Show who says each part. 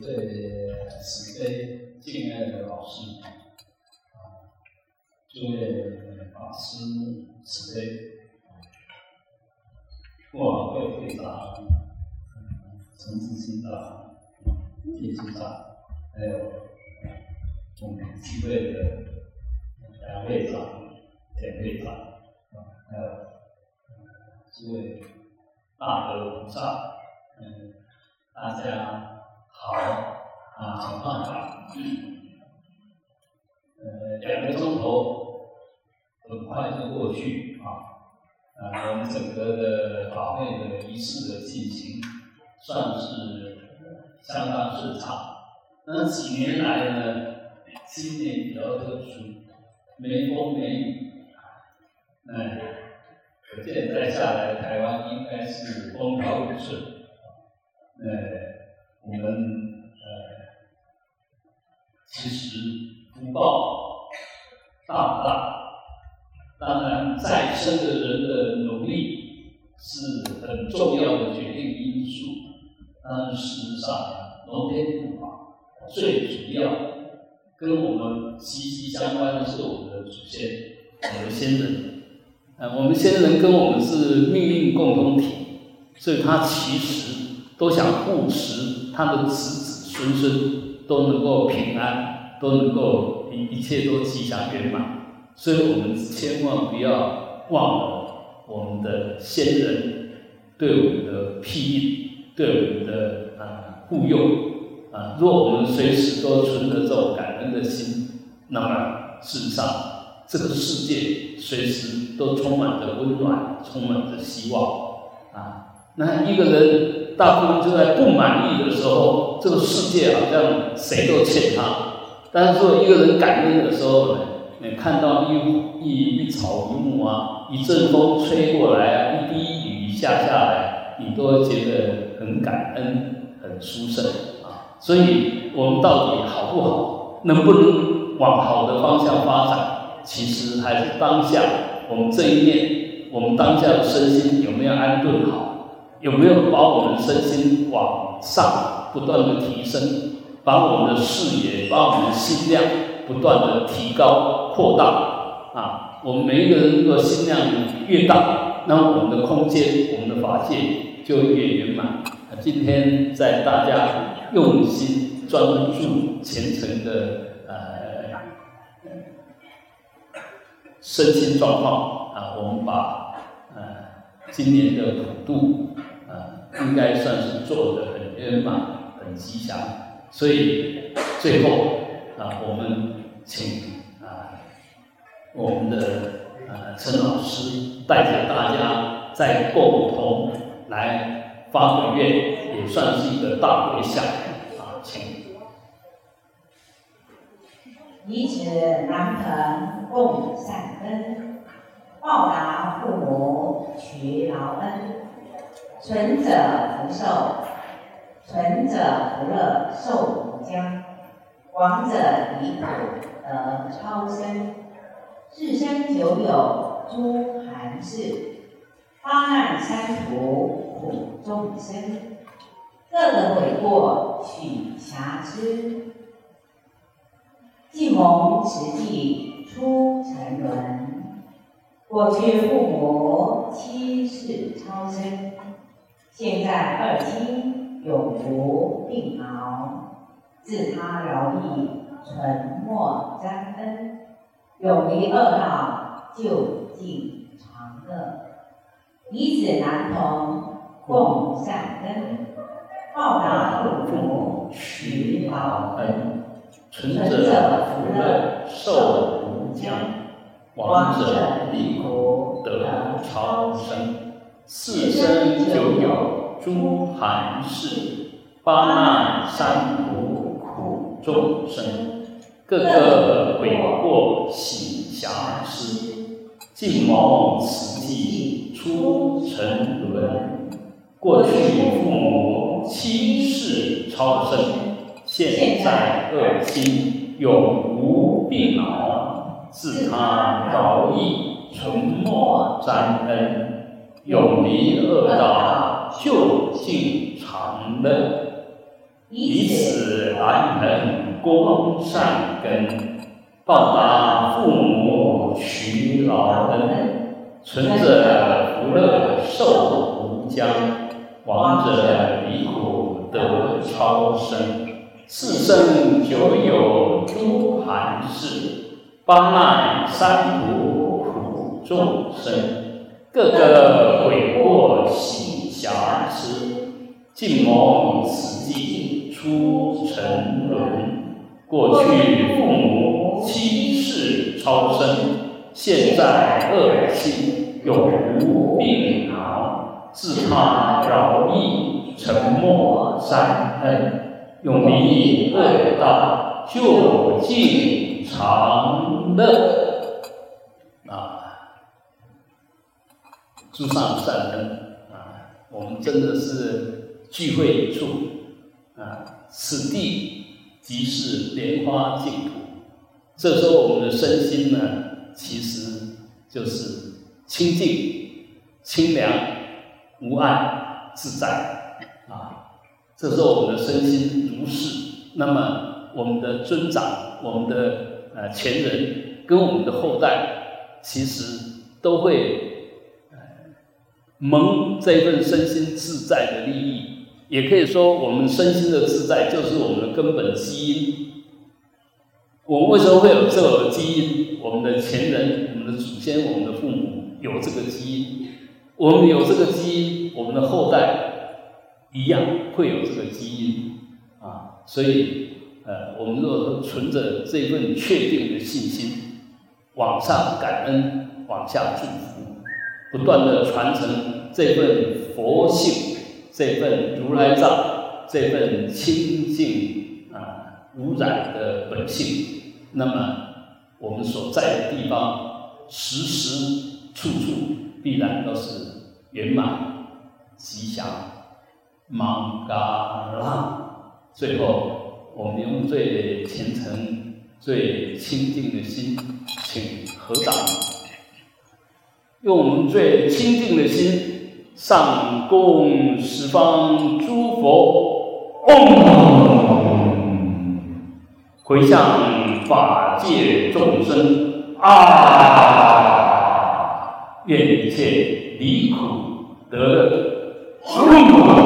Speaker 1: 对慈悲敬爱的老师啊，诸位法师慈悲，不好会会长，陈志新长，叶局长，还有我们几位的两会长、田会长啊，还有诸位大德菩萨，嗯，大家。好啊，请放下。呃，两个钟头很快就过去啊。呃，我们整个的法会的仪式的进行算是相当顺畅。那几年来呢，今年比较特殊，没风没雨，哎，可见再下来台湾应该是风调雨顺。呃。我们呃，其实福报大不大？当然，再生的人的努力是很重要的决定因素。但事实上，龙天护法最主要跟我们息息相关的是我们的祖先，我们先人。呃，我们先人跟我们是命运共同体，所以他其实都想护持。他的子子孙孙都能够平安，都能够一一切都吉祥圆满，所以我们千万不要忘了我们的先人对我们的庇荫，对我们的啊护佑啊。若我们随时都存着这种感恩的心，那么事实上这个世界随时都充满着温暖，充满着希望啊。那一个人。大部分就在不满意的时候，这个世界好像谁都欠他。但是说一个人感恩的时候呢，你看到一一一草一木啊，一阵风吹过来，一滴雨下下来，你都觉得很感恩，很舒适啊。所以我们到底好不好，能不能往好的方向发展，其实还是当下我们这一念，我们当下的身心有没有安顿好？有没有把我们身心往上不断的提升，把我们的视野，把我们的心量不断的提高扩大啊？我们每一个人的心量越大，那我们的空间，我们的法界就越圆满。今天在大家用心专注虔诚的呃身心状况啊，我们把呃今年的普渡。应该算是做的很圆满、很吉祥，所以最后啊，我们请啊我们的呃陈老师带着大家再共同来发个愿，也算是一个大回向啊，请。
Speaker 2: 以此南朋共善根，报答父母取劳恩。存者福寿，存者福乐寿无疆，亡者离苦得超生。世生久有诸寒士，八难三途苦众生。各个悔过取瑕疵，既蒙慈济出沉沦，过去父母七世超生。现在二亲永福并熬，自他饶益，沉默沾恩，永离恶道，就近常乐，以此难同，共善根，报答父母，取报恩，
Speaker 1: 存者福乐寿无疆，亡者离苦得超生。四生九有诸寒士，八难三途苦众生，个个悔过喜暇施，尽蒙慈济出沉沦。过去父母七世超生，现在恶心永无病恼，自他饶益，沉默沾恩。永离恶道，就近常乐。以此来恒功善根，报答父母娶老恩，存者福乐寿无疆，亡者离苦得超生。四生久有诸寒士，帮奈三途苦众生，个个悔过喜瑕疵，尽蒙此际出沉沦。过去父母七世超生，现在恶心永无病恼，自他饶益，沉默三恩。永离恶道，就近常乐诸上善人啊，我们真的是聚会一处啊，此地即是莲花净土。这时候我们的身心呢，其实就是清净、清凉、无碍、自在啊。这时候我们的身心如是，那么我们的尊长、我们的呃前人跟我们的后代，其实都会蒙这份身心自在的利益。也可以说，我们身心的自在就是我们的根本基因。我们为什么会有这个基因？我们的前人、我们的祖先、我们的父母有这个基因，我们有这个基因，我们的后代。一样会有这个基因啊，所以呃，我们若存着这份确定的信心，往上感恩，往下祝福，不断的传承这份佛性，这份如来藏，这份清净啊无染的本性，那么我们所在的地方，时时处处必然都是圆满吉祥。玛嘎拉，最后我们用最虔诚、最清净的心，请合掌，用我们最清净的心上供十方诸佛，嗡，回向法界众生，啊，愿一切离苦得乐，嗡。